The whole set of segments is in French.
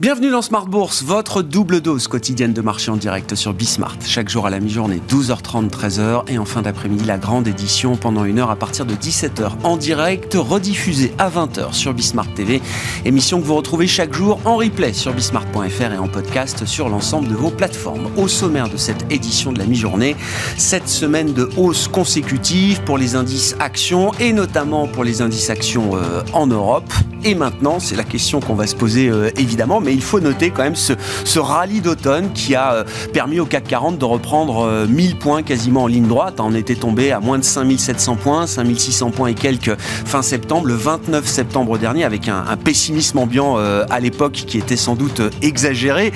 Bienvenue dans Smart Bourse, votre double dose quotidienne de marché en direct sur Bismart. Chaque jour à la mi-journée, 12h30, 13h. Et en fin d'après-midi, la grande édition pendant une heure à partir de 17h en direct, rediffusée à 20h sur Bismart TV. Émission que vous retrouvez chaque jour en replay sur bismart.fr et en podcast sur l'ensemble de vos plateformes. Au sommaire de cette édition de la mi-journée, cette semaine de hausse consécutive pour les indices actions et notamment pour les indices actions euh, en Europe. Et maintenant, c'est la question qu'on va se poser euh, évidemment mais il faut noter quand même ce, rallye d'automne qui a euh, permis au CAC 40 de reprendre 1000 euh, points quasiment en ligne droite. On était tombé à moins de 5700 points, 5600 points et quelques fin septembre, le 29 septembre dernier, avec un, pessimisme ambiant à l'époque qui était sans doute exagéré.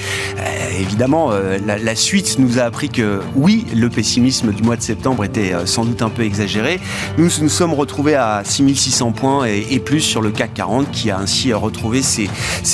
évidemment, la, suite nous a appris que oui, le pessimisme du mois de septembre était sans doute un peu exagéré. Nous nous sommes retrouvés à 6600 points et, plus sur le CAC 40 qui a ainsi retrouvé ses,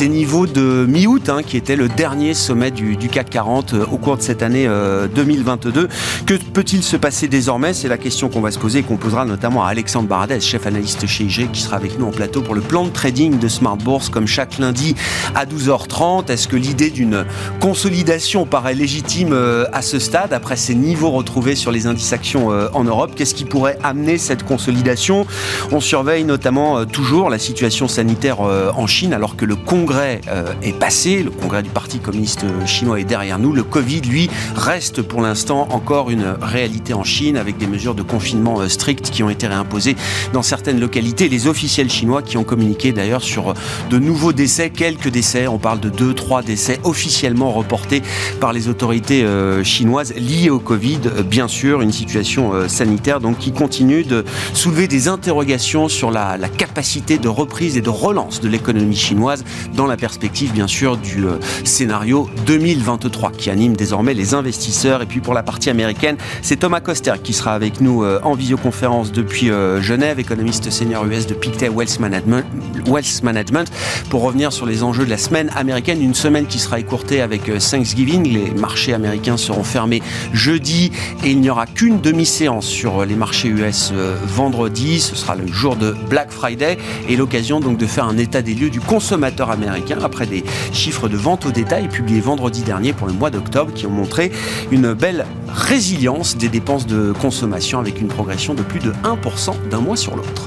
niveaux de mi-août, hein, qui était le dernier sommet du, CAC 40 euh, au cours de cette année 2022. Euh, que peut-il se passer désormais? C'est la question qu'on va se poser et qu'on posera notamment à Alexandre Baradès, chef analyste chez IG, qui sera avec nous en plateau pour le plan de trading de Smart Bourse, comme chaque lundi à 12h30. Est-ce que l'idée d'une consolidation paraît légitime euh, à ce stade, après ces niveaux retrouvés sur les indices actions en Europe? Qu'est-ce qui pourrait amener cette consolidation? On surveille notamment toujours la situation sanitaire en Chine, alors que le Congrès est passé. Le congrès du Parti communiste chinois est derrière nous. Le Covid, lui, reste pour l'instant encore une réalité en Chine avec des mesures de confinement euh, strictes qui ont été réimposées dans certaines localités. Les officiels chinois qui ont communiqué d'ailleurs sur de nouveaux décès, quelques décès, on parle de 2-3 décès officiellement reportés par les autorités euh, chinoises liés au Covid. Euh, bien sûr, une situation sanitaire donc qui continue de soulever des interrogations sur la, la capacité de reprise et de relance de l'économie chinoise dans la perspective bien sûr du euh, scénario 2023 qui anime désormais les investisseurs. Et puis pour la partie américaine, c'est Thomas Coster qui sera avec nous euh, en visioconférence depuis euh, Genève, économiste senior US de Pictet Wealth Management, Wealth Management, pour revenir sur les enjeux de la semaine américaine. Une semaine qui sera écourtée avec Thanksgiving. Les marchés américains seront fermés jeudi et il n'y aura qu'une demi-séance sur les marchés US vendredi. Ce sera le jour de Black Friday et l'occasion donc de faire un état des lieux du consommateur américain après des chiffres de vente au détail publiés vendredi dernier pour le mois d'octobre qui ont montré une belle résilience des dépenses de consommation avec une progression de plus de 1% d'un mois sur l'autre.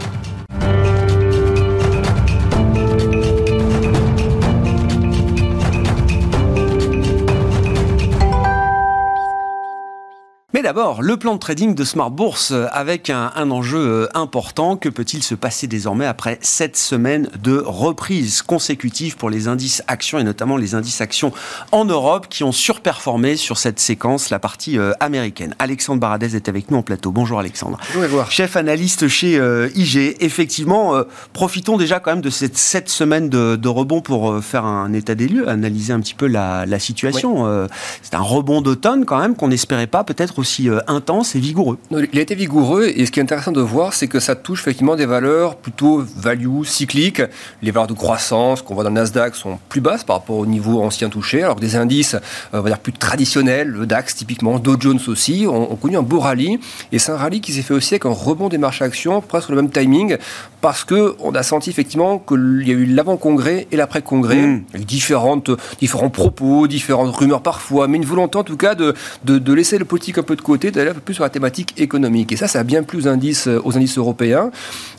D'abord, le plan de trading de Smart Bourse euh, avec un, enjeu euh, important. Que peut-il se passer désormais après sept semaines de reprise consécutive pour les indices actions et notamment les indices actions en Europe qui ont surperformé sur cette séquence, la partie euh, américaine? Alexandre Baradez est avec nous en plateau. Bonjour Alexandre. Bonjour Chef analyste chez IG. Effectivement, profitons déjà quand même de cette sept semaines de, rebond pour faire un état des lieux, analyser un petit peu la, situation. C'est un rebond d'automne quand même qu'on n'espérait pas peut-être aussi euh, intense et vigoureux. Il a été vigoureux et ce qui est intéressant de voir, c'est que ça touche effectivement des valeurs plutôt value, cycliques. Les valeurs de croissance qu'on voit dans le Nasdaq sont plus basses par rapport au niveau ancien touché, alors que des indices, euh, on va dire plus traditionnels, le DAX typiquement, Dow Jones aussi, ont, connu un beau rallye. Et c'est un rallye qui s'est fait aussi avec un rebond des marchés actions, presque le même timing, parce que on a senti effectivement qu'il y a eu l'avant-congrès et l'après-congrès, mmh. avec différentes, différents propos, différentes rumeurs parfois, mais une volonté en tout cas de, de, de laisser le politique un peu de côté, d'aller plus sur la thématique économique. Et ça, ça a bien plus d'indices euh, aux indices européens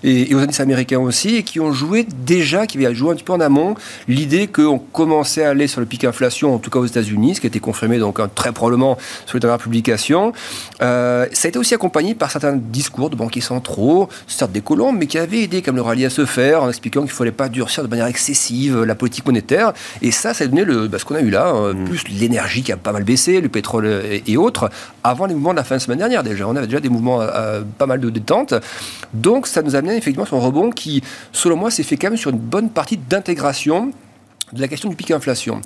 et, aux indices américains aussi, et qui ont joué déjà, qui avaient joué un petit peu en amont, l'idée qu'on commençait à aller sur le pic inflation, en tout cas aux États-Unis, ce qui a été confirmé donc très probablement sur les dernières publications. Euh, ça a été aussi accompagné par certains discours de banquiers centraux, certes des colombes, mais qui avaient aidé comme le rallye à se faire, en expliquant qu'il ne fallait pas durcir de manière excessive la politique monétaire. Et ça, ça a donné le, bah, ce qu'on a eu là, hein, mm. plus l'énergie qui a pas mal baissé, le pétrole et, et autres, avant les mouvements de la fin de semaine dernière déjà. On avait déjà des mouvements, euh, pas mal de détente. Donc ça nous a amené effectivement sur un rebond qui, selon moi, s'est fait quand même sur une bonne partie d'intégration de la question du pic inflation.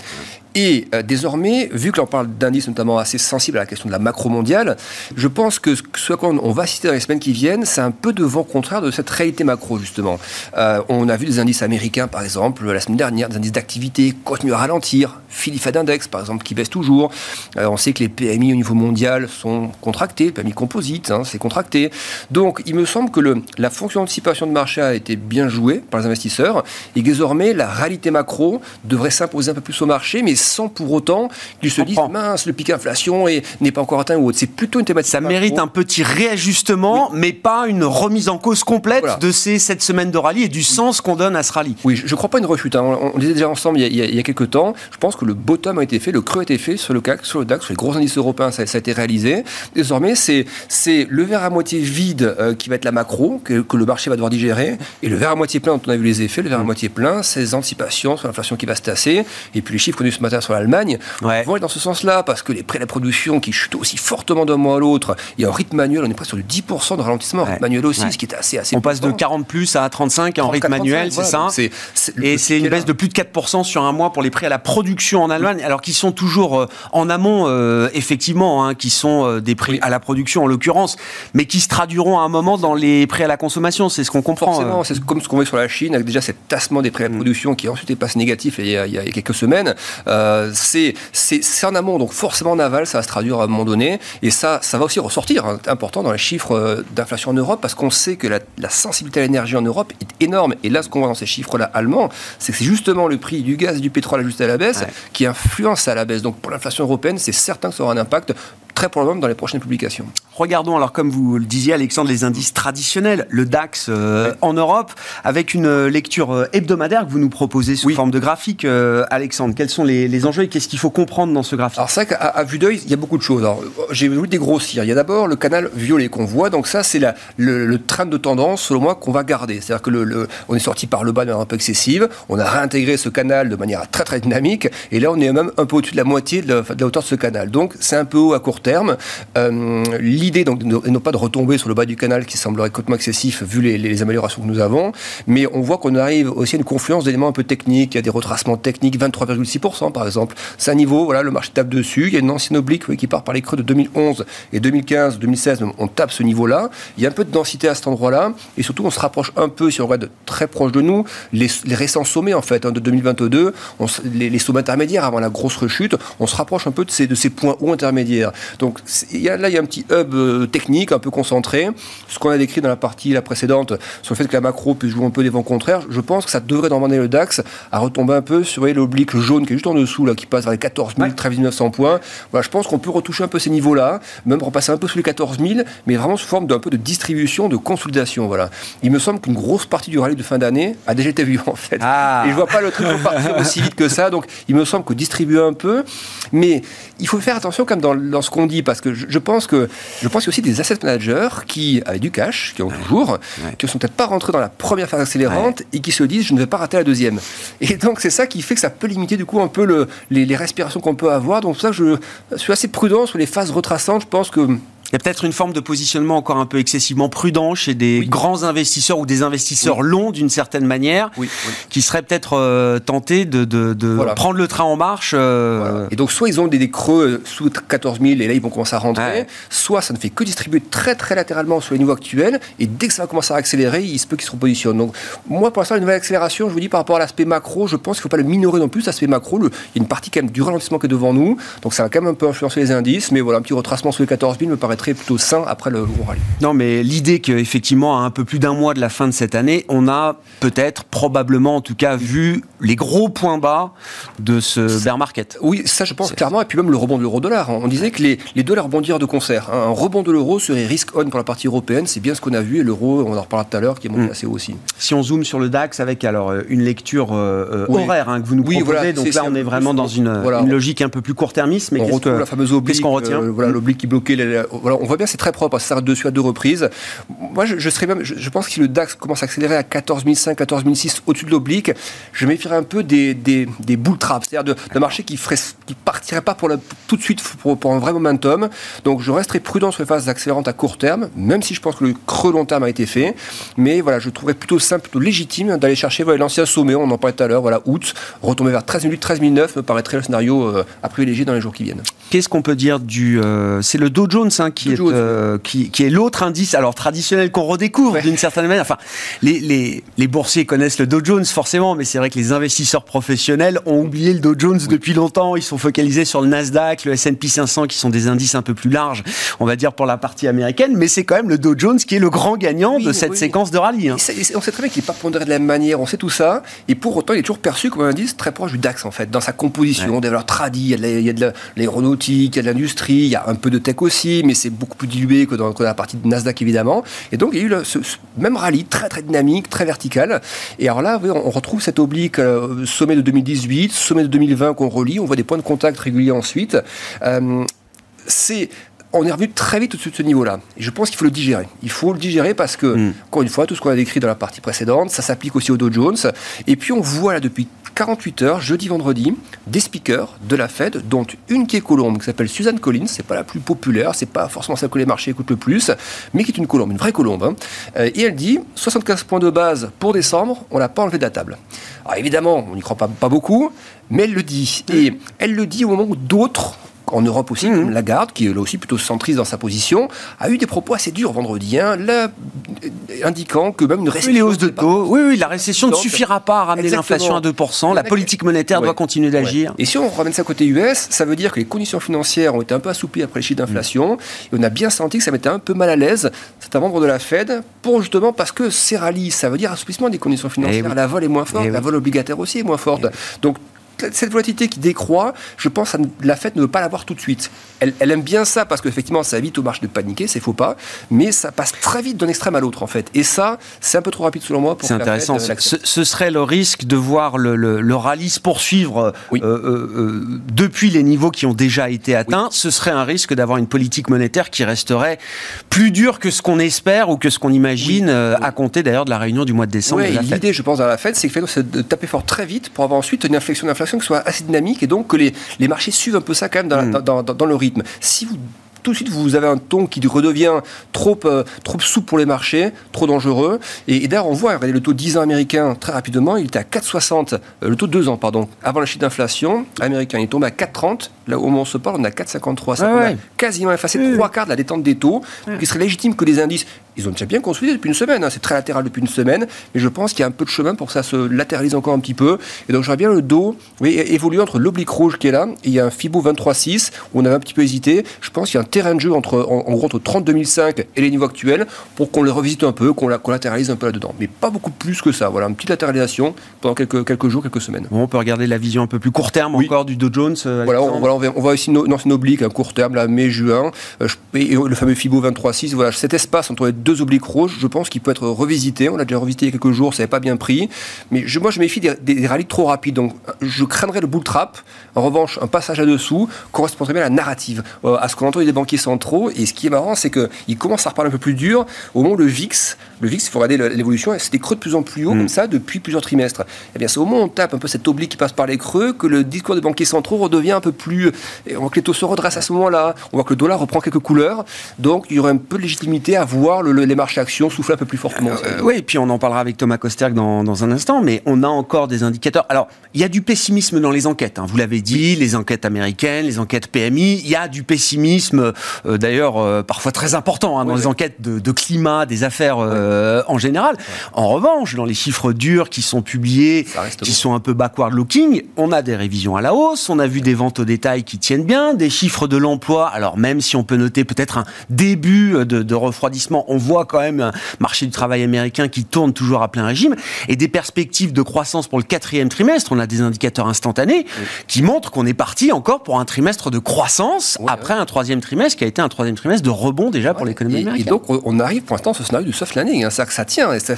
Et euh, désormais, vu que l'on parle d'indices notamment assez sensibles à la question de la macro mondiale, je pense que ce à quoi on va citer dans les semaines qui viennent, c'est un peu de vent contraire de cette réalité macro, justement. Euh, on a vu des indices américains, par exemple, la semaine dernière, des indices d'activité continuent à ralentir. Fed Index, par exemple, qui baisse toujours. Euh, on sait que les PMI au niveau mondial sont contractés, PMI composite, hein, c'est contracté. Donc, il me semble que la fonction d'anticipation de marché a été bien jouée par les investisseurs et désormais, la réalité macro devrait s'imposer un peu plus au marché, mais sans pour autant qu'ils se disent mince, le pic d'inflation n'est pas encore atteint ou autre. C'est plutôt une thématique. Ça mérite un petit réajustement, mais pas une remise en cause complète de ces sept semaines de rallye et du sens qu'on donne à ce rallye. Oui, je ne crois pas une rechute. Hein. On, disait déjà ensemble il y, a, il y, a, quelques temps. Je pense que le bottom a été fait, le creux a été fait sur le CAC, sur le DAX, sur les gros indices européens, ça, a été réalisé. Désormais, c'est le verre à moitié vide euh, qui va être la macro, que, le marché va devoir digérer, et le verre à moitié plein dont on a vu les effets, le verre à mm. moitié plein, ces anticipations sur l'inflation qui va se tasser, et puis les chiffres connus ce sur l'Allemagne vont être dans ce sens-là, parce que les prêts à la production qui chutent aussi fortement d'un mois à l'autre, il y a un rythme manuel, on est presque sur du 10% de ralentissement, rythme manuel aussi, ce qui est assez, assez On passe de 40 plus à 35 en rythme manuel, c'est ça Et c'est une baisse de plus de 4% sur un mois pour les prêts à la production en Allemagne, alors qu'ils sont toujours euh, en amont, euh, effectivement, hein, qui sont euh, des prix à la production en l'occurrence, mais qui se traduiront à un moment dans les prêts à la consommation, c'est ce qu'on comprend. Forcément, c'est comme ce qu'on voit sur la Chine, avec déjà cet tassement des prêts à la mm. production qui ensuite est passé négatif il y a, il y a quelques semaines. C'est en amont, donc forcément en aval, ça va se traduire à un moment donné, et ça, ça va aussi ressortir, hein, important dans les chiffres d'inflation en Europe, parce qu'on sait que la, la sensibilité à l'énergie en Europe est énorme, et là, ce qu'on voit dans ces chiffres-là allemands, c'est que c'est justement le prix du gaz et du pétrole ajusté à la baisse qui influence à la baisse. Donc pour l'inflation européenne, c'est certain que ça aura un impact très probablement dans les prochaines publications. Regardons alors, comme vous le disiez, Alexandre, les indices traditionnels, le DAX euh, en Europe, avec une euh, lecture euh, hebdomadaire que vous nous proposez sous forme de graphique. Alexandre, quels sont les, enjeux et qu'est-ce qu'il faut comprendre dans ce graphique Alors c'est vrai qu'à vue d'œil, il y a beaucoup de choses. J'ai voulu dégrossir. Il y a d'abord le canal violet qu'on voit. Donc ça, c'est le, le, train de tendance, selon moi, qu'on va garder. C'est-à-dire que on est sorti par le bas de manière un peu excessive. On a réintégré ce canal de manière très très dynamique. Et là, on est même un peu au-dessus de la moitié de la, de hauteur de ce canal. Donc c'est un peu haut à court terme. Euh, l'idée, donc, n'est pas de retomber sur le bas du canal qui semblerait complètement excessif vu les, améliorations que nous avons, mais on voit qu'on arrive aussi à une confluence d'éléments un peu techniques. Il y a des retracements techniques, 23,6% par exemple. C'est un niveau, voilà, le marché tape dessus. Il y a une ancienne oblique qui part par les creux de 2011 et 2015, 2016, on tape ce niveau-là. Il y a un peu de densité à cet endroit-là, et surtout on se rapproche un peu, si on regarde très proche de nous, les, récents sommets en fait hein, de 2022, les, sommets intermédiaires avant la grosse rechute, on se rapproche un peu de ces, points hauts intermédiaires. Donc là, il y a un petit hub euh, technique un peu concentré. Ce qu'on a décrit dans la partie la précédente sur le fait que la macro puisse jouer un peu des vents contraires, je pense que ça devrait demander le DAX à retomber un peu sur l'oblique jaune qui est juste en dessous, là, qui passe vers les 14 000, 13 900 points. Voilà, je pense qu'on peut retoucher un peu ces niveaux-là, même repasser un peu sous les 14 000, mais vraiment sous forme d'un peu de distribution, de consolidation. Voilà. Il me semble qu'une grosse partie du rallye de fin d'année a déjà été vue, en fait. Ah. Et je vois pas le truc repartir aussi vite que ça. Donc, il me semble que distribuer un peu, mais il faut faire attention comme dans, dans ce qu'on dit, parce que je, je pense que je pense qu'il y a aussi des asset managers qui, avaient du cash, qui ont toujours, qui ne sont peut-être pas rentrés dans la première phase accélérante et qui se disent je ne vais pas rater la deuxième. Et donc c'est ça qui fait que ça peut limiter du coup un peu le, les, respirations qu'on peut avoir. Donc ça je suis assez prudent sur les phases retraçantes. Je pense que il y a peut-être une forme de positionnement encore un peu excessivement prudent chez des grands investisseurs ou des investisseurs longs d'une certaine manière, qui seraient peut-être euh, tentés de, prendre le train en marche. Euh, et donc soit ils ont des, creux sous 14 000 et là ils vont commencer à rentrer, soit ça ne fait que distribuer très très latéralement sur les niveaux actuels et dès que ça va commencer à accélérer, il se peut qu'ils se repositionnent. Donc moi pour l'instant une nouvelle accélération, je vous dis par rapport à l'aspect macro, je pense qu'il ne faut pas le minorer non plus, l'aspect macro, il y a une partie quand même du ralentissement qui est devant nous, donc ça va quand même un peu influencer les indices, mais voilà un petit retracement sur les 14 000 me paraît très plutôt sain après le gros rallye. Non, mais l'idée qu'effectivement, à un peu plus d'un mois de la fin de cette année, on a peut-être, probablement en tout cas, vu les gros points bas de ce bear market. Oui, ça je pense clairement, et puis même le rebond de l'euro-dollar. On disait que les, les dollars rebondirent de concert. Un rebond de l'euro serait risk-on pour la partie européenne, c'est bien ce qu'on a vu, et l'euro, on en reparlera tout à l'heure, qui est monté mm. assez haut aussi. Si on zoome sur le DAX avec alors euh, une lecture euh, euh, horaire hein, que vous nous proposez, donc là on est vraiment dans une, logique un peu plus court-termiste. Mais on retrouve la fameuse oblique, qu'on retient? Voilà, l'oblique qui bloquait voilà, on voit bien c'est très propre, ça s'arrête dessus à deux reprises. Moi, je, serais même, je, pense que si le DAX commence à accélérer à 14 500, 14 600 au-dessus de l'oblique, je méfierais un peu des, des, des bull traps, c'est-à-dire d'un marché qui ferait, qui partirait pas pour tout de suite pour, un vrai momentum. Donc, je resterai prudent sur les phases accélérantes à court terme, même si je pense que le creux long terme a été fait. Mais voilà, je trouverais plutôt simple, plutôt légitime d'aller chercher l'ancien sommet, on en parlait tout à l'heure, voilà, août, retomber vers 13 minutes, 13 009 me paraîtrait le scénario euh, à privilégier dans les jours qui viennent. Qu'est-ce qu'on peut dire du. Euh, c'est le Dow Jones hein, qui, est, euh, qui, qui, est l'autre indice, alors traditionnel qu'on redécouvre d'une certaine manière. Enfin, les, les, les, boursiers connaissent le Dow Jones forcément, mais c'est vrai que les investisseurs professionnels ont oublié le Dow Jones depuis longtemps. Ils sont focalisés sur le Nasdaq, le S&P 500, qui sont des indices un peu plus larges, on va dire pour la partie américaine. Mais c'est quand même le Dow Jones qui est le grand gagnant de cette séquence de rallye. Hein. on sait très bien qu'il n'est pas pondéré de la même manière. On sait tout ça, et pour autant, il est toujours perçu comme un indice très proche du DAX en fait, dans sa composition, des valeurs tradies. Il y a de l'aéronautique, il y a de l'industrie, il y a un peu de tech aussi, mais c'est beaucoup plus dilué que dans, la partie de Nasdaq évidemment. Et donc il y a eu ce, même rallye très très dynamique, très vertical. Et alors là, on, retrouve cet oblique euh, sommet de 2018, sommet de 2020 qu'on relie. On voit des points de contact réguliers ensuite. Euh, c'est on est revenu très vite au-dessus de ce niveau-là. Je pense qu'il faut le digérer. Il faut le digérer parce que, hmm. encore une fois, tout ce qu'on a décrit dans la partie précédente, ça s'applique aussi au Dow Jones. Et puis on voit là depuis 48 heures, jeudi, vendredi, des speakers de la Fed, dont une qui est colombe, qui s'appelle Suzanne Collins. C'est pas la plus populaire, c'est pas forcément celle que les marchés écoutent le plus, mais qui est une colombe, une vraie colombe. Hein. Euh, et elle dit 75 points de base pour décembre, on l'a pas enlevé de la table. Alors évidemment, on n'y croit pas, pas beaucoup, mais elle le dit. Et elle le dit au moment où d'autres en Europe aussi, comme mhm. Lagarde, qui est là aussi plutôt centriste dans sa position, a eu des propos assez durs vendredi, hein, là, indiquant que même une récession. les hausses de taux, oui, oui, la récession ne suffira pas à ramener l'inflation à 2%, la politique monétaire doit continuer d'agir. Et si on ramène ça côté US, ça veut dire que les conditions financières ont été un peu assouplies après les chiffres d'inflation, mhm. et on a bien senti que ça mettait un peu mal à l'aise, c'est un membre de la Fed, pour justement parce que ces rallyes, ça veut dire assouplissement des conditions financières, eh la vol est moins forte, eh la vol obligataire aussi est moins forte. Eh Donc cette volatilité qui décroît, je pense que la fête ne veut pas l'avoir tout de suite. Elle, aime bien ça parce qu'effectivement, ça évite aux marches de paniquer, c'est faux pas, mais ça passe très vite d'un extrême à l'autre en fait. Et ça, c'est un peu trop rapide selon moi pour C'est intéressant. Euh, ce, serait le risque de voir le, rallye se poursuivre euh, euh, depuis les niveaux qui ont déjà été atteints. Ce serait un risque d'avoir une politique monétaire qui resterait plus dure que ce qu'on espère ou que ce qu'on imagine à compter d'ailleurs de la réunion du mois de décembre. L'idée, je pense, dans la fête, c'est de taper fort très vite pour avoir ensuite une inflexion d'inflation qui soit assez dynamique et donc que les, les marchés suivent un peu ça quand même dans, mm. dans, dans, dans le rythme. Si vous tout de suite vous avez un ton qui redevient trop, euh, trop souple pour les marchés, trop dangereux. Et, d'ailleurs, on voit, regardez le taux 10 ans américain très rapidement, il était à 4,60, euh, le taux 2 ans, pardon, avant la chute d'inflation américain. Il est tombé à 4,30. Là, au moment où on se parle, on est à 4,53. Ça a quasiment effacé trois quarts de la détente des taux. Donc, il serait légitime que les indices, ils ont déjà bien construit depuis une semaine, hein. c'est très latéral depuis une semaine, mais je pense qu'il y a un peu de chemin pour que ça se latéralise encore un petit peu. Et donc, j'aurais bien le dos oui, évoluer entre l'oblique rouge qui est là, et il y a un FIBO 23,6 où on avait un petit peu hésité. Je pense qu'il y a un terrain de jeu entre, en, gros entre 30 2005 et les niveaux actuels pour qu'on les revisite un peu, qu'on latéralise un peu là-dedans. Mais pas beaucoup plus que ça. Voilà, une petite latéralisation pendant quelques, quelques jours, quelques semaines. on peut regarder la vision un peu plus court terme encore du Dow Jones. Euh, voilà, on, voilà, on, voit ici une, une oblique, un court terme, là, mai-juin, euh, le fameux FIBO 23,6. Voilà, cet espace entre les deux obliques rouges, je pense qu'il peut être revisité. On l'a déjà revisité il y a quelques jours, ça n'avait pas bien pris. Mais je, moi, je méfie des, des, rallyes trop rapides. Donc, je craindrais le bull trap. En revanche, un passage à dessous correspondrait bien à la narrative, euh, à ce qu'on entend des banquiers centraux. Et ce qui est marrant, c'est qu'il commence à reparler un peu plus dur au moment où le VIX, le VIX, il faut regarder l'évolution, c'était creux de plus en plus haut, mm. comme ça, depuis plusieurs trimestres. Eh bien, c'est au moment où on tape un peu cette oblique qui passe par les creux que le discours des banquiers centraux redevient un peu plus. On voit que les taux se redressent à ce moment-là. On voit que le dollar reprend quelques couleurs. Donc, il y aurait un peu de légitimité à voir les marchés actions souffler un peu plus fortement. Euh, oui, et puis on en parlera avec Thomas Kosterg dans, dans, un instant, mais on a encore des indicateurs. Alors, il y a du pessimisme dans les enquêtes. Hein. Vous l'avez dit, les enquêtes américaines, les enquêtes PMI. Il y a du pessimisme, euh, d'ailleurs, euh, parfois très important hein, dans les enquêtes de, climat, des affaires en général. En revanche, dans les chiffres durs qui sont publiés, qui sont un peu backward-looking, on a des révisions à la hausse, on a vu des ventes au détail qui tiennent bien, des chiffres de l'emploi. Alors même si on peut noter peut-être un début de, de refroidissement, on voit quand même un marché du travail américain qui tourne toujours à plein régime et des perspectives de croissance pour le quatrième trimestre. On a des indicateurs instantanés qui montrent qu'on est parti encore pour un trimestre de croissance après un troisième trimestre qui a été un troisième trimestre de rebond déjà pour l'économie américaine. Et donc on arrive pour l'instant sur ce scénario du soft landing, hein. c'est-à-dire que ça tient. Et ça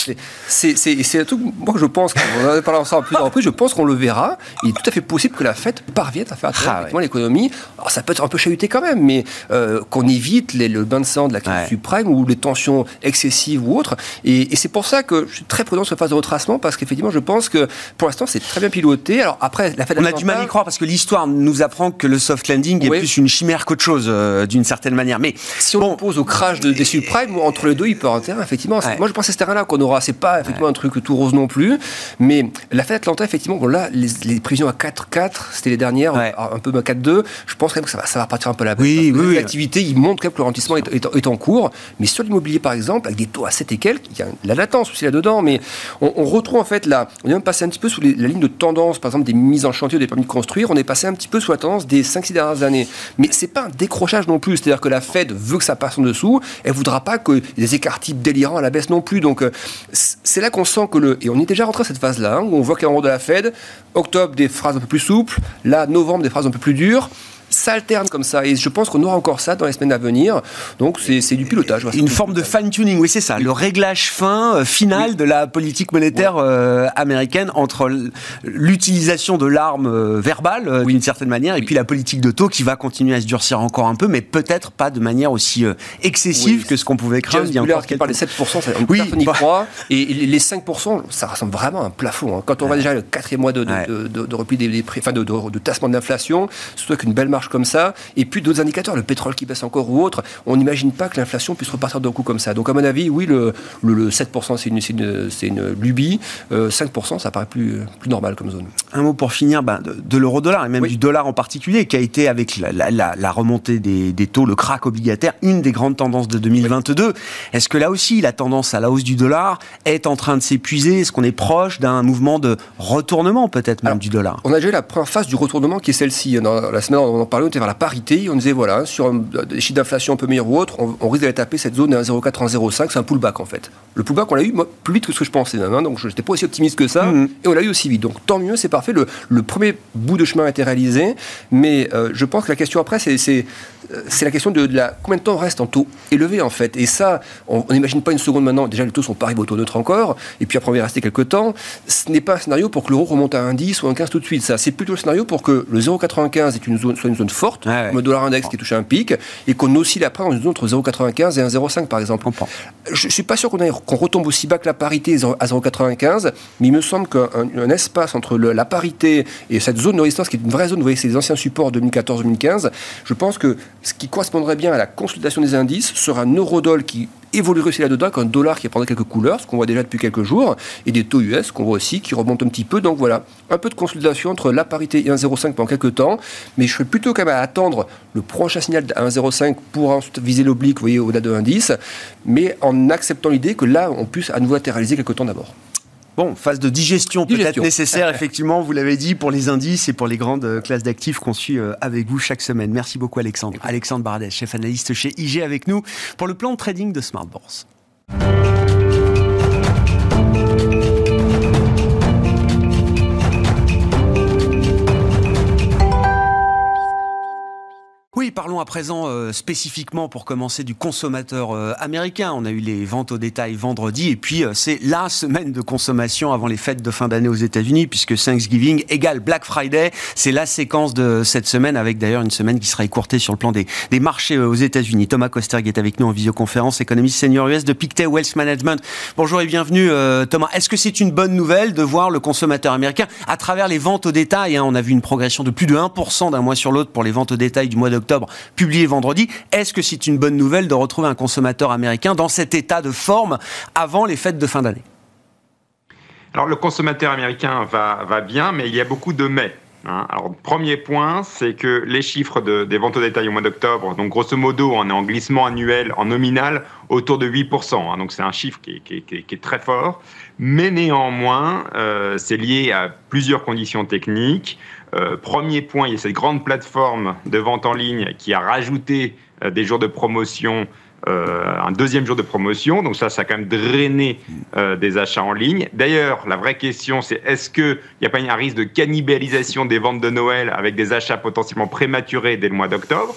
c'est un truc, moi je pense, on en a parlé ensemble plusieurs reprises, je pense qu'on le verra. Il est tout à fait possible que la Fed parvienne à faire ah, l'économie. Alors ça peut être un peu chahuté quand même, mais euh, qu'on évite les, le bain de sang de la crise suprême ou les tensions excessives ou autres. Et, c'est pour ça que je suis très prudent sur la phase de retracement parce qu'effectivement je pense que pour l'instant c'est très bien piloté. Alors après, la Fed on a du mal à y croire parce que l'histoire nous apprend que le soft landing est plus une chimère qu'autre chose euh, d'une certaine manière. Mais si on pose au crash de, des subprimes, entre les deux, il peut avoir intérêt. Effectivement, moi je pense à ce terrain-là qu'on aura. C'est pas effectivement un truc tout rose non plus, mais la Fed Atlanta, effectivement, bon, là les, les prévisions à 4,4, c'était les dernières, un peu à 4,2. Je pense quand même que ça va, ça va partir un peu la baisse. Oui, oui, L'activité, il montre quand même que le ralentissement est, en cours. Mais sur l'immobilier, par exemple, avec des taux à 7 et quelques, il y a la latence aussi là-dedans. Mais on, retrouve en fait là, on est même passé un petit peu sous la ligne de tendance, par exemple des mises en chantier des permis de construire. On est passé un petit peu sous la tendance des 5-6 dernières années. Mais c'est pas un décrochage non plus. C'est-à-dire que la Fed veut que ça passe en dessous. Elle voudra pas que des écarts types délirants à la baisse non plus. Donc euh, c'est là qu'on sent que le. Et on est déjà rentré à cette phase-là, hein, où on voit qu'il y a un de la Fed. Octobre, des phrases un peu plus souples. Là, novembre, des phrases un peu plus dures s'alterne comme ça. Et je pense qu'on aura encore ça dans les semaines à venir. Donc c'est du pilotage. Une forme de fine-tuning, oui, c'est ça. Le réglage fin, euh, final de la politique monétaire euh, américaine entre l'utilisation de l'arme euh, verbale, d'une certaine manière, et puis la politique de taux qui va continuer à se durcir encore un peu, mais peut-être pas de manière aussi excessive que ce qu'on pouvait craindre il y a encore quelques parle des 7%, ça, oui, personne n'y bah. croit. Et les 5%, ça ressemble vraiment à un plafond. Hein. Quand on voit déjà le quatrième mois de, de, repli des, prix, enfin de, de, tassement d'inflation, surtout avec une belle marge comme ça, et puis d'autres indicateurs, le pétrole qui baisse encore ou autre, on n'imagine pas que l'inflation puisse repartir d'un coup comme ça. Donc à mon avis, oui, le, le, 7% c'est une, une, une, lubie, 5% euh, ça paraît plus, plus normal comme zone. Un mot pour finir ben, de, l'euro-dollar, et même du dollar en particulier, qui a été avec la, la, remontée des, des, taux, le crack obligataire, une des grandes tendances de 2022. Est-ce que là aussi, la tendance à la hausse du dollar est en train de s'épuiser? Est-ce qu'on est proche d'un mouvement de retournement peut-être même du dollar? On a déjà la première phase du retournement qui est celle-ci. La semaine, on en parlait, on était vers la parité. On disait, voilà, sur des chiffres d'inflation un peu meilleurs ou autres, on, risque d'aller taper cette zone de 1,04, 1,05. C'est un pullback, en fait. Le pullback, on l'a eu plus vite que ce que je pensais, hein. donc je n'étais pas aussi optimiste que ça. Mm-hmm. Et on l'a eu aussi vite. Donc tant mieux, c'est parfait. Le, premier bout de chemin a été réalisé. Mais euh, je pense que la question après, c'est euh, la question de, la, combien de temps on reste en taux élevé, en fait? Et ça, on n'imagine pas une seconde maintenant. Déjà, les taux sont pas arrivés au taux neutre encore. Et puis après, on va rester quelques temps. Ce n'est pas un scénario pour que l'euro remonte à un 10 ou un 15 tout de suite. Ça, c'est plutôt le scénario pour que le 0,95 est une zone, soit une zone forte, le dollar index qui touche un pic, et qu'on oscille après dans une zone entre 0,95 et 1,05 par exemple. Je ne suis pas sûr qu'on retombe aussi bas que la parité à 0,95, mais il me semble qu'un espace entre la parité et cette zone de résistance, qui est une vraie zone, vous voyez, c'est les anciens supports 2014-2015, je pense que ce qui correspondrait bien à la consultation des indices sera un eurodol qui évoluerait aussi là-dedans, avec un dollar qui prendrait quelques couleurs, ce qu'on voit déjà depuis quelques jours, et des taux US qu'on voit aussi qui remontent un petit peu. Donc voilà, un peu de consolidation entre la parité et 1,05 pendant quelques temps, mais je serais plutôt quand même à attendre le prochain signal à 1,05 pour ensuite viser l'oblique, vous voyez, au-delà de 1,10, mais en acceptant l'idée que là, on puisse à nouveau latéraliser quelques temps d'abord. Bon, phase de digestion, peut-être nécessaire, effectivement, vous l'avez dit, pour les indices et pour les grandes euh, classes d'actifs qu'on suit euh, avec vous chaque semaine. Merci beaucoup, Alexandre. Alexandre Baradès, chef analyste chez IG, avec nous pour le plan de trading de Smart Bourse. Oui, parlons à présent euh, spécifiquement pour commencer du consommateur euh, américain. On a eu les ventes au détail vendredi et puis euh, c'est la semaine de consommation avant les fêtes de fin d'année aux États-Unis puisque Thanksgiving égale Black Friday. C'est la séquence de cette semaine avec d'ailleurs une semaine qui sera écourtée sur le plan des, des marchés aux États-Unis. Thomas Kosterg est avec nous en visioconférence, économiste senior US de Pictet Wealth Management. Bonjour et bienvenue Thomas. Est-ce que c'est une bonne nouvelle de voir le consommateur américain à travers les ventes au détail hein, On a vu une progression de plus de 1% d'un mois sur l'autre pour les ventes au détail du mois d'octobre publié vendredi. Est-ce que c'est une bonne nouvelle de retrouver un consommateur américain dans cet état de forme avant les fêtes de fin d'année? Alors le consommateur américain va, va bien, mais il y a beaucoup de mais. Hein. Alors, premier point, c'est que les chiffres des ventes au détail au mois d'octobre, donc grosso modo, on est en glissement annuel, en nominal, autour de 8%. Hein. donc, c'est un chiffre qui est, très fort. Mais néanmoins, euh, c'est lié à plusieurs conditions techniques. Euh, premier point, il y a cette grande plateforme de vente en ligne qui a rajouté euh, des jours de promotion un deuxième jour de promotion. Donc ça, ça a quand même drainé des achats en ligne. D'ailleurs, la vraie question, c'est est-ce qu'il n'y a pas un risque de cannibalisation des ventes de Noël avec des achats potentiellement prématurés dès le mois d'octobre?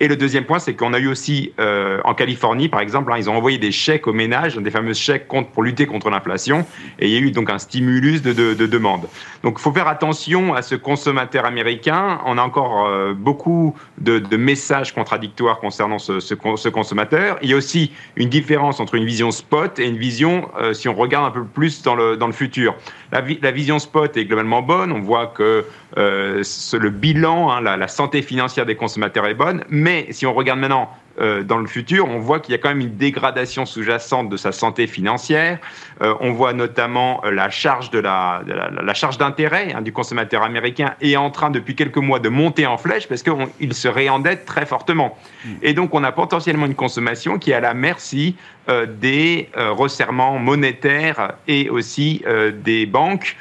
Et le deuxième point, c'est qu'on a eu aussi euh, en Californie, par exemple, hein, ils ont envoyé des chèques aux ménages, des fameux chèques contre, pour lutter contre l'inflation, et il y a eu donc un stimulus de, de, de demande. Donc il faut faire attention à ce consommateur américain. On a encore euh, beaucoup de, messages contradictoires concernant ce, consommateur. Il y a aussi une différence entre une vision spot et une vision, euh, si on regarde un peu plus dans le, futur. La, vision spot est globalement bonne. On voit que le bilan, hein, la, santé financière des consommateurs est bonne, si on regarde maintenant euh, dans le futur, on voit qu'il y a quand même une dégradation sous-jacente de sa santé financière. Euh, on voit notamment euh, la charge de la, de la, la charge d'intérêt hein, du consommateur américain est en train depuis quelques mois de monter en flèche parce qu'il se réendette très fortement. Hmm. Et donc on a potentiellement une consommation qui est à la merci euh, des resserrements monétaires et aussi des banques.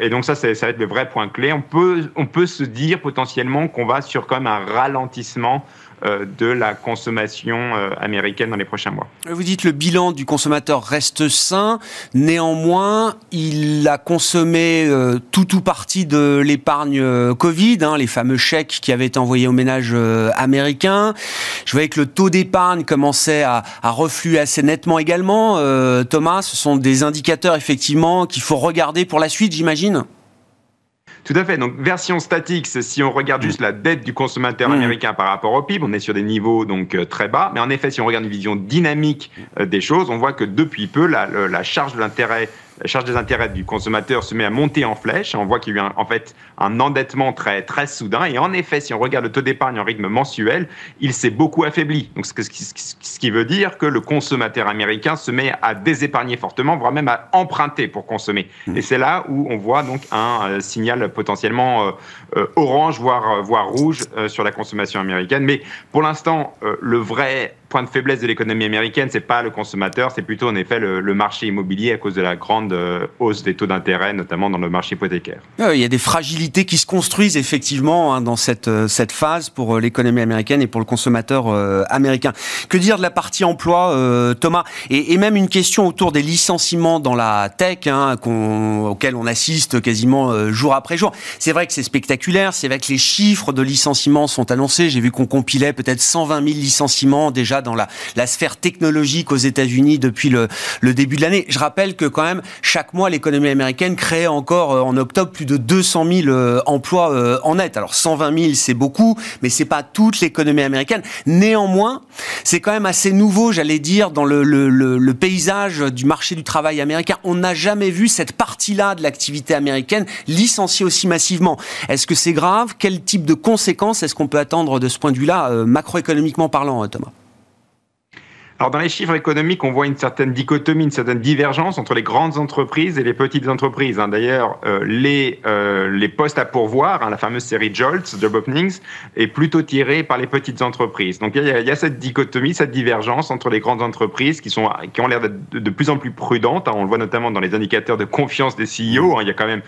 Et donc ça, ça va être le vrai point clé. On peut, on peut se dire potentiellement qu'on va sur quand même un ralentissement euh, de la consommation euh, américaine dans les prochains mois. Vous dites le bilan du consommateur reste sain, néanmoins il a consommé euh, tout ou partie de l'épargne Covid, hein, les fameux chèques qui avaient été envoyés aux ménages américains. Je voyais que le taux d'épargne commençait à, à, refluer assez nettement également. Thomas, ce sont des indicateurs effectivement qu'il faut regarder pour la suite, j'imagine? Tout à fait. Donc, version statique, si on regarde juste la dette du consommateur mmh. américain par rapport au PIB, on est sur des niveaux donc euh, très bas. Mais en effet, si on regarde une vision dynamique euh, des choses, on voit que depuis peu, la, la charge de l'intérêt la charge des intérêts du consommateur se met à monter en flèche. On voit qu'il y a eu un, en fait un endettement très, très soudain. Et en effet, si on regarde le taux d'épargne en rythme mensuel, il s'est beaucoup affaibli. Donc, ce, qui, ce qui veut dire que le consommateur américain se met à désépargner fortement, voire même à emprunter pour consommer. Mmh. Et c'est là où on voit donc un euh, signal potentiellement euh, euh, orange, voire, voire rouge sur la consommation américaine. Mais pour l'instant, le vrai point de faiblesse de l'économie américaine, c'est pas le consommateur, c'est plutôt en effet le, marché immobilier à cause de la grande euh, hausse des taux d'intérêt, notamment dans le marché hypothécaire. il y a des fragilités qui se construisent effectivement hein, dans cette, euh, cette phase pour euh, l'économie américaine et pour le consommateur américain. Que dire de la partie emploi, Thomas? Et, même une question autour des licenciements dans la tech, hein, qu auxquels on assiste quasiment jour après jour. C'est vrai que c'est spectaculaire, c'est vrai que les chiffres de licenciements sont annoncés. J'ai vu qu'on compilait peut-être 120 000 licenciements déjà dans la, sphère technologique aux États-Unis depuis le, début de l'année. Je rappelle que quand même, chaque mois, l'économie américaine crée encore euh, en octobre plus de 200 000 euh, emplois euh, en net. Alors 120 000, c'est beaucoup, mais c'est pas toute l'économie américaine. Néanmoins, c'est quand même assez nouveau, j'allais dire, dans le, le paysage du marché du travail américain. On n'a jamais vu cette partie-là de l'activité américaine licenciée aussi massivement. Est-ce que c'est grave? Quel type de conséquences est-ce qu'on peut attendre de ce point de vue-là, macroéconomiquement parlant, Thomas? Alors dans les chiffres économiques, on voit une certaine dichotomie, une certaine divergence entre les grandes entreprises et les petites entreprises. Hein. D'ailleurs, euh, les, euh, les postes à pourvoir, hein, la fameuse série JOLTS, Job Openings, est plutôt tirée par les petites entreprises. Donc il y, y, a cette dichotomie, cette divergence entre les grandes entreprises qui, sont, qui ont l'air d'être de, plus en plus prudentes. Hein. On le voit notamment dans les indicateurs de confiance des CEO. Il y a quand même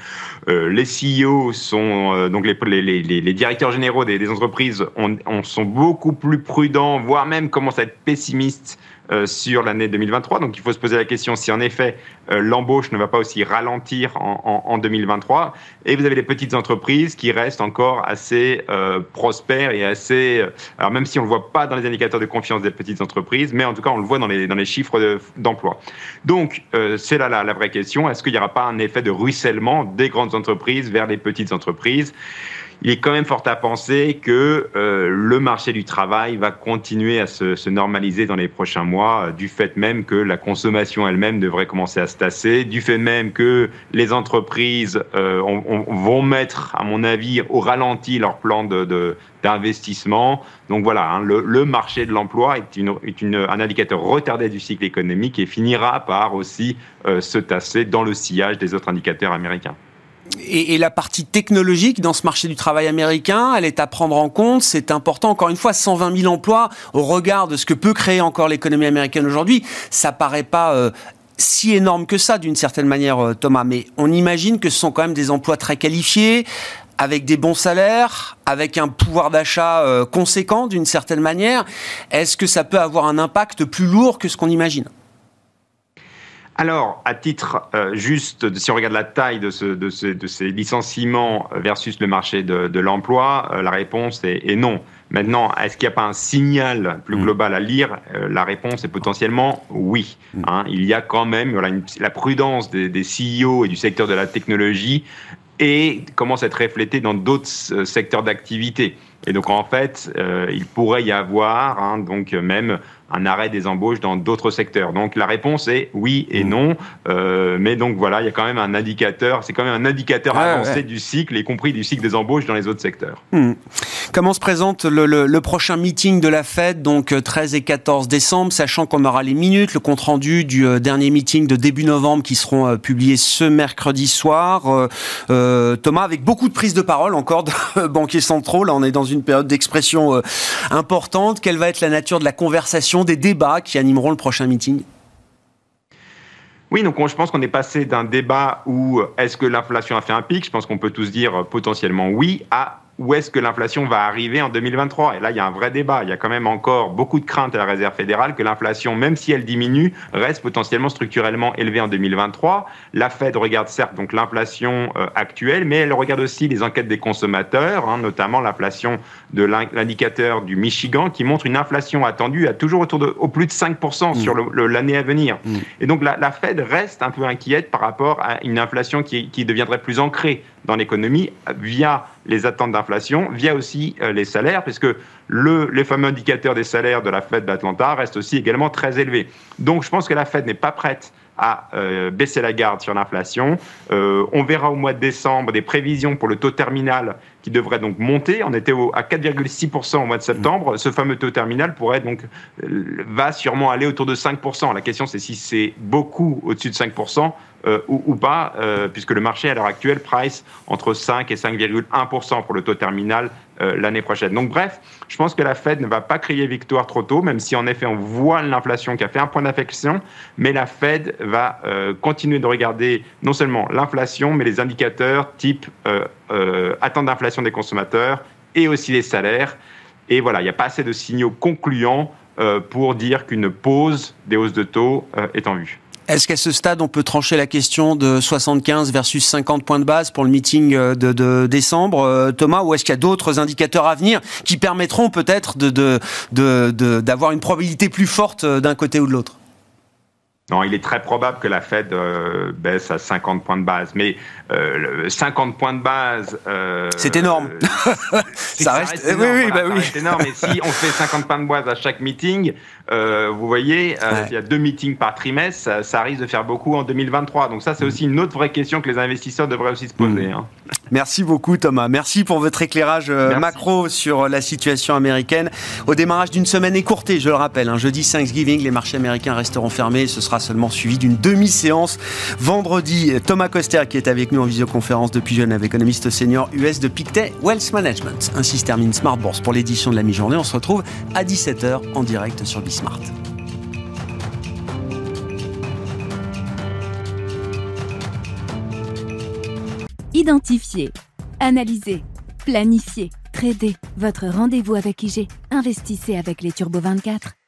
euh, les CEO sont donc les, les, les, les, directeurs généraux des, des entreprises on, on sont beaucoup plus prudents, voire même commencent à être pessimistes sur l'année 2023. Donc il faut se poser la question si en effet euh, l'embauche ne va pas aussi ralentir en, en, en, 2023. Et vous avez les petites entreprises qui restent encore assez euh, prospères et assez... Euh, alors même si on ne le voit pas dans les indicateurs de confiance des petites entreprises, mais en tout cas on le voit dans les, dans les chiffres d'emploi. De, Donc euh, c'est là la, vraie question. Est-ce qu'il n'y aura pas un effet de ruissellement des grandes entreprises vers les petites entreprises? Il est quand même fort à penser que euh, le marché du travail va continuer à se, se normaliser dans les prochains mois, euh, du fait même que la consommation elle-même devrait commencer à se tasser, du fait même que les entreprises euh, on, on, vont mettre, à mon avis, au ralenti leur plan de, de d'investissement. Donc voilà, hein, le, le, marché de l'emploi est, une, est une, un indicateur retardé du cycle économique et finira par aussi se tasser dans le sillage des autres indicateurs américains et, et, la partie technologique dans ce marché du travail américain, elle est à prendre en compte. C'est important. Encore une fois, 120 000 emplois au regard de ce que peut créer encore l'économie américaine aujourd'hui, ça paraît pas euh, si énorme que ça d'une certaine manière, euh, Thomas. Mais on imagine que ce sont quand même des emplois très qualifiés avec des bons salaires, avec un pouvoir d'achat euh, conséquent d'une certaine manière, est-ce que ça peut avoir un impact plus lourd que ce qu'on imagine? Alors, à titre euh, juste, si on regarde la taille de, ces licenciements versus le marché de, l'emploi, euh, la réponse est, non. Maintenant, est-ce qu'il n'y a pas un signal plus mm. global à lire? La réponse est potentiellement oui. Mm. Hein. il y a quand même la prudence des, des CEO et du secteur de la technologie et commence à être reflété dans d'autres euh, secteurs d'activité. Et donc en fait, euh, il pourrait y avoir hein, donc même un arrêt des embauches dans d'autres secteurs. Donc la réponse est oui et non. Euh, mais donc voilà, il y a quand même un indicateur, c'est quand même un indicateur avancé du cycle, y compris du cycle des embauches dans les autres secteurs. Hmm. Comment se présente le, prochain meeting de la Fed, donc 13 et 14 décembre, sachant qu'on aura les minutes, le compte-rendu du dernier meeting de début novembre qui seront publiés ce mercredi soir. Thomas, avec beaucoup de prises de parole encore de banquiers centraux, là on est dans une période d'expression euh, importante. Quelle va être la nature de la conversation, des débats qui animeront le prochain meeting. Oui, donc je pense qu'on est passé d'un débat où est-ce que l'inflation a fait un pic, je pense qu'on peut tous dire potentiellement oui, à où est-ce que l'inflation va arriver en 2023 Et là, il y a un vrai débat. Il y a quand même encore beaucoup de craintes à la Réserve fédérale que l'inflation, même si elle diminue, reste potentiellement structurellement élevée en 2023. La Fed regarde certes donc l'inflation euh, actuelle, mais elle regarde aussi les enquêtes des consommateurs, hein, notamment l'inflation de l'indicateur du Michigan, qui montre une inflation attendue à toujours autour de au plus de 5% sur mm. l'année à venir. Mm. Et donc la, la, Fed reste un peu inquiète par rapport à une inflation qui, qui deviendrait plus ancrée dans l'économie via les attentes d'inflation, via aussi euh, les salaires, puisque le, les fameux indicateurs des salaires de la Fed d'Atlanta restent aussi également très élevés. Donc je pense que la Fed n'est pas prête à euh, baisser la garde sur l'inflation. Euh, on verra au mois de décembre des prévisions pour le taux terminal qui devrait donc monter. On était à 4,6% au mois de septembre. Ce fameux taux terminal pourrait donc va sûrement aller autour de 5%. La question c'est si c'est beaucoup au-dessus de 5%. Euh, ou, pas, euh, puisque le marché à l'heure actuelle price entre 5 et 5,1% pour le taux terminal euh, l'année prochaine. Donc bref, je pense que la Fed ne va pas crier victoire trop tôt, même si en effet on voit l'inflation qui a fait un point d'affection, mais la Fed va continuer de regarder non seulement l'inflation, mais les indicateurs type attente d'inflation des consommateurs et aussi les salaires. Et voilà, il n'y a pas assez de signaux concluants pour dire qu'une pause des hausses de taux est en vue. Est-ce qu'à ce stade, on peut trancher la question de 75 versus 50 points de base pour le meeting euh, de, décembre, euh, Thomas, ou est-ce qu'il y a d'autres indicateurs à venir qui permettront peut-être d'avoir une probabilité plus forte euh, d'un côté ou de l'autre? Non, il est très probable que la Fed baisse à 50 points de base. Mais 50 points de base. c'est énorme. ça, reste, énorme. Oui, oui, bah oui. énorme. Et si on fait 50 points de base à chaque meeting, euh, vous voyez, euh, il y a deux meetings par trimestre, ça, risque de faire beaucoup en 2023. Donc ça, c'est aussi une autre vraie question que les investisseurs devraient aussi se poser. Mm. Hein. Merci beaucoup Thomas. Merci pour votre éclairage euh, macro sur la situation américaine. Au démarrage d'une semaine écourtée, je le rappelle, un jeudi Thanksgiving, les marchés américains resteront fermés. Ce sera seulement suivi d'une demi-séance vendredi. Thomas Coster qui est avec nous en visioconférence depuis Genève, économiste senior US de Pictet Wealth Management. Ainsi se termine Smart Bourse pour l'édition de la mi-journée. On se retrouve à 17h en direct sur BIS. Identifier, analyser, planifier, trader. Votre rendez-vous avec IG. Investissez avec les Turbo 24.